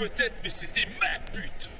peut-être, mais c'était ma pute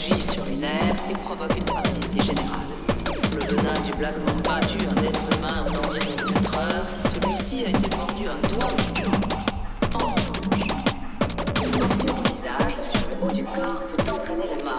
agit sur les nerfs et provoque une paralysie générale. Le venin du Black Mamba tue un être humain en environ 4 heures si celui-ci a été mordu un doigt en rouge. Une morsure au visage sur le haut du corps peut entraîner la mort.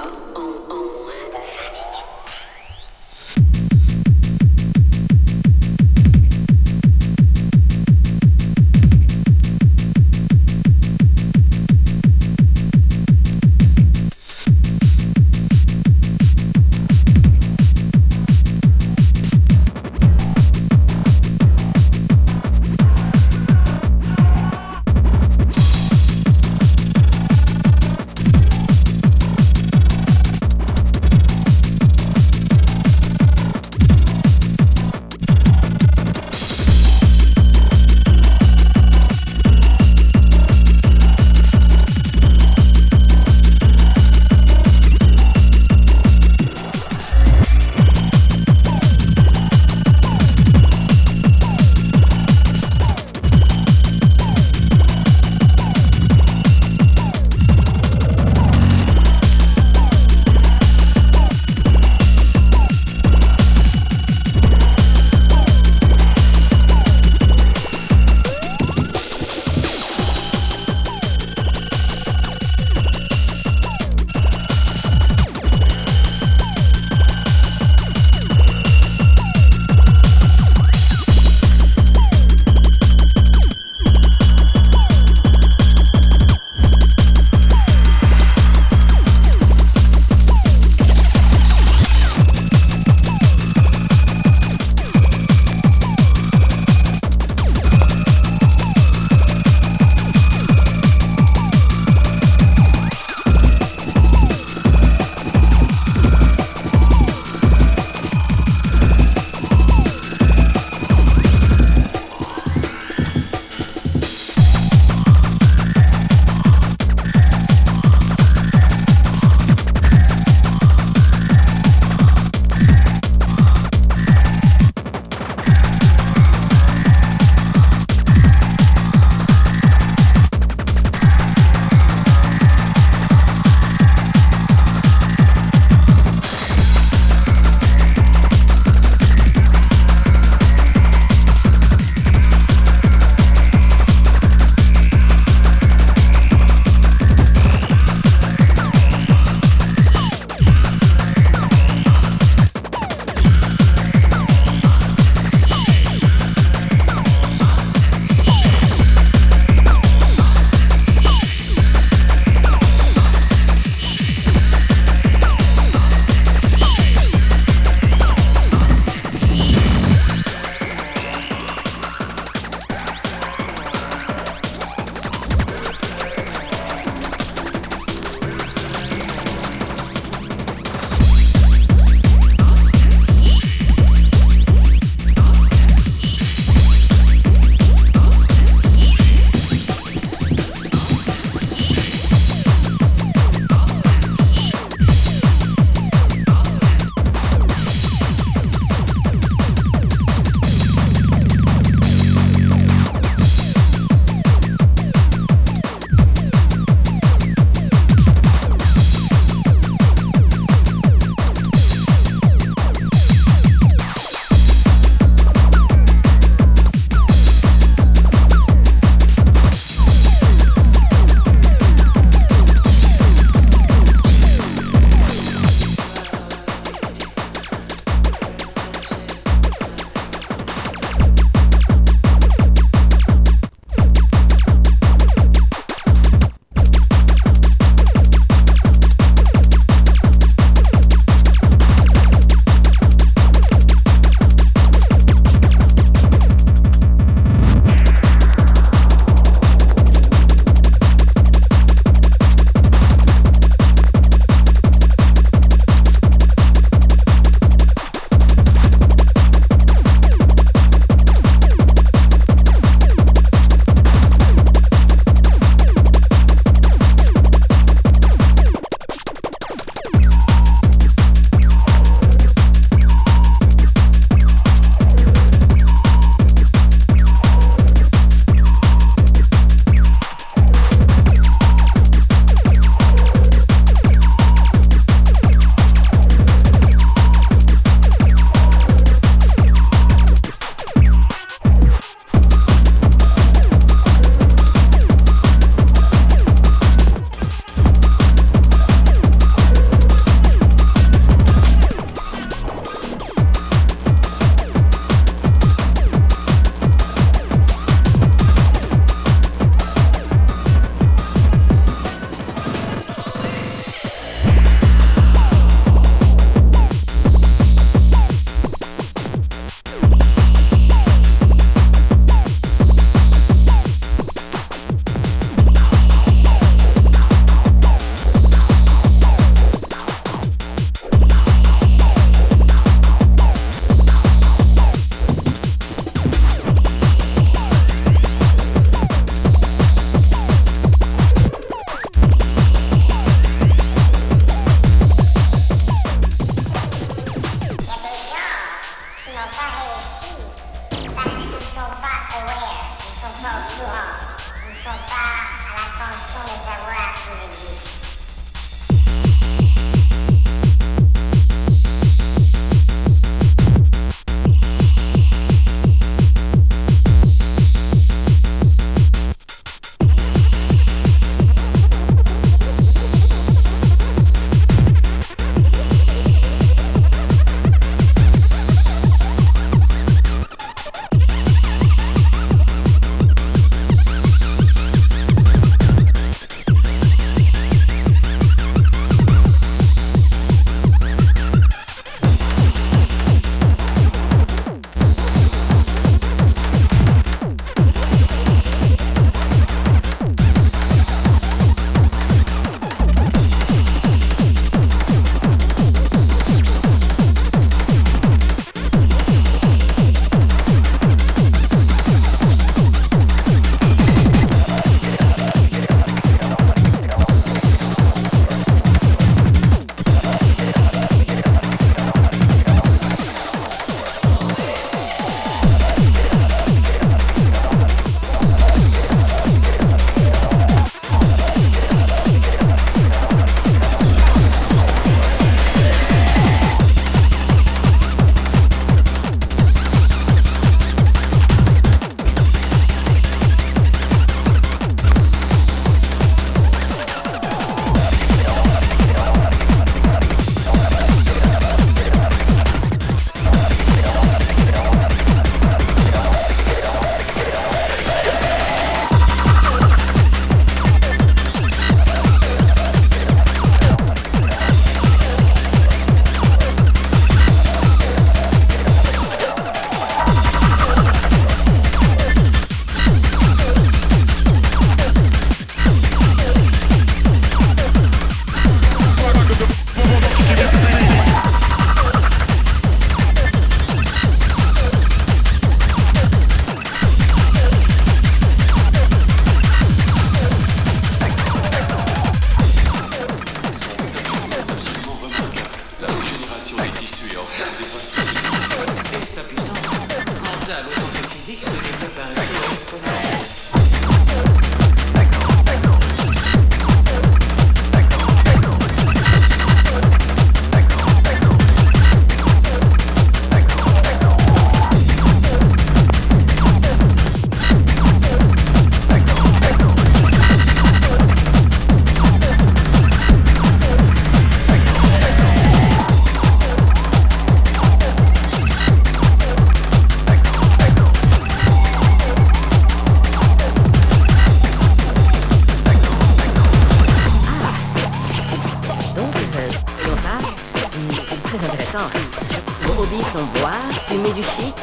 Vos hobbies sont boire, fumer du shit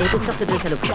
et toutes sortes de saloperies.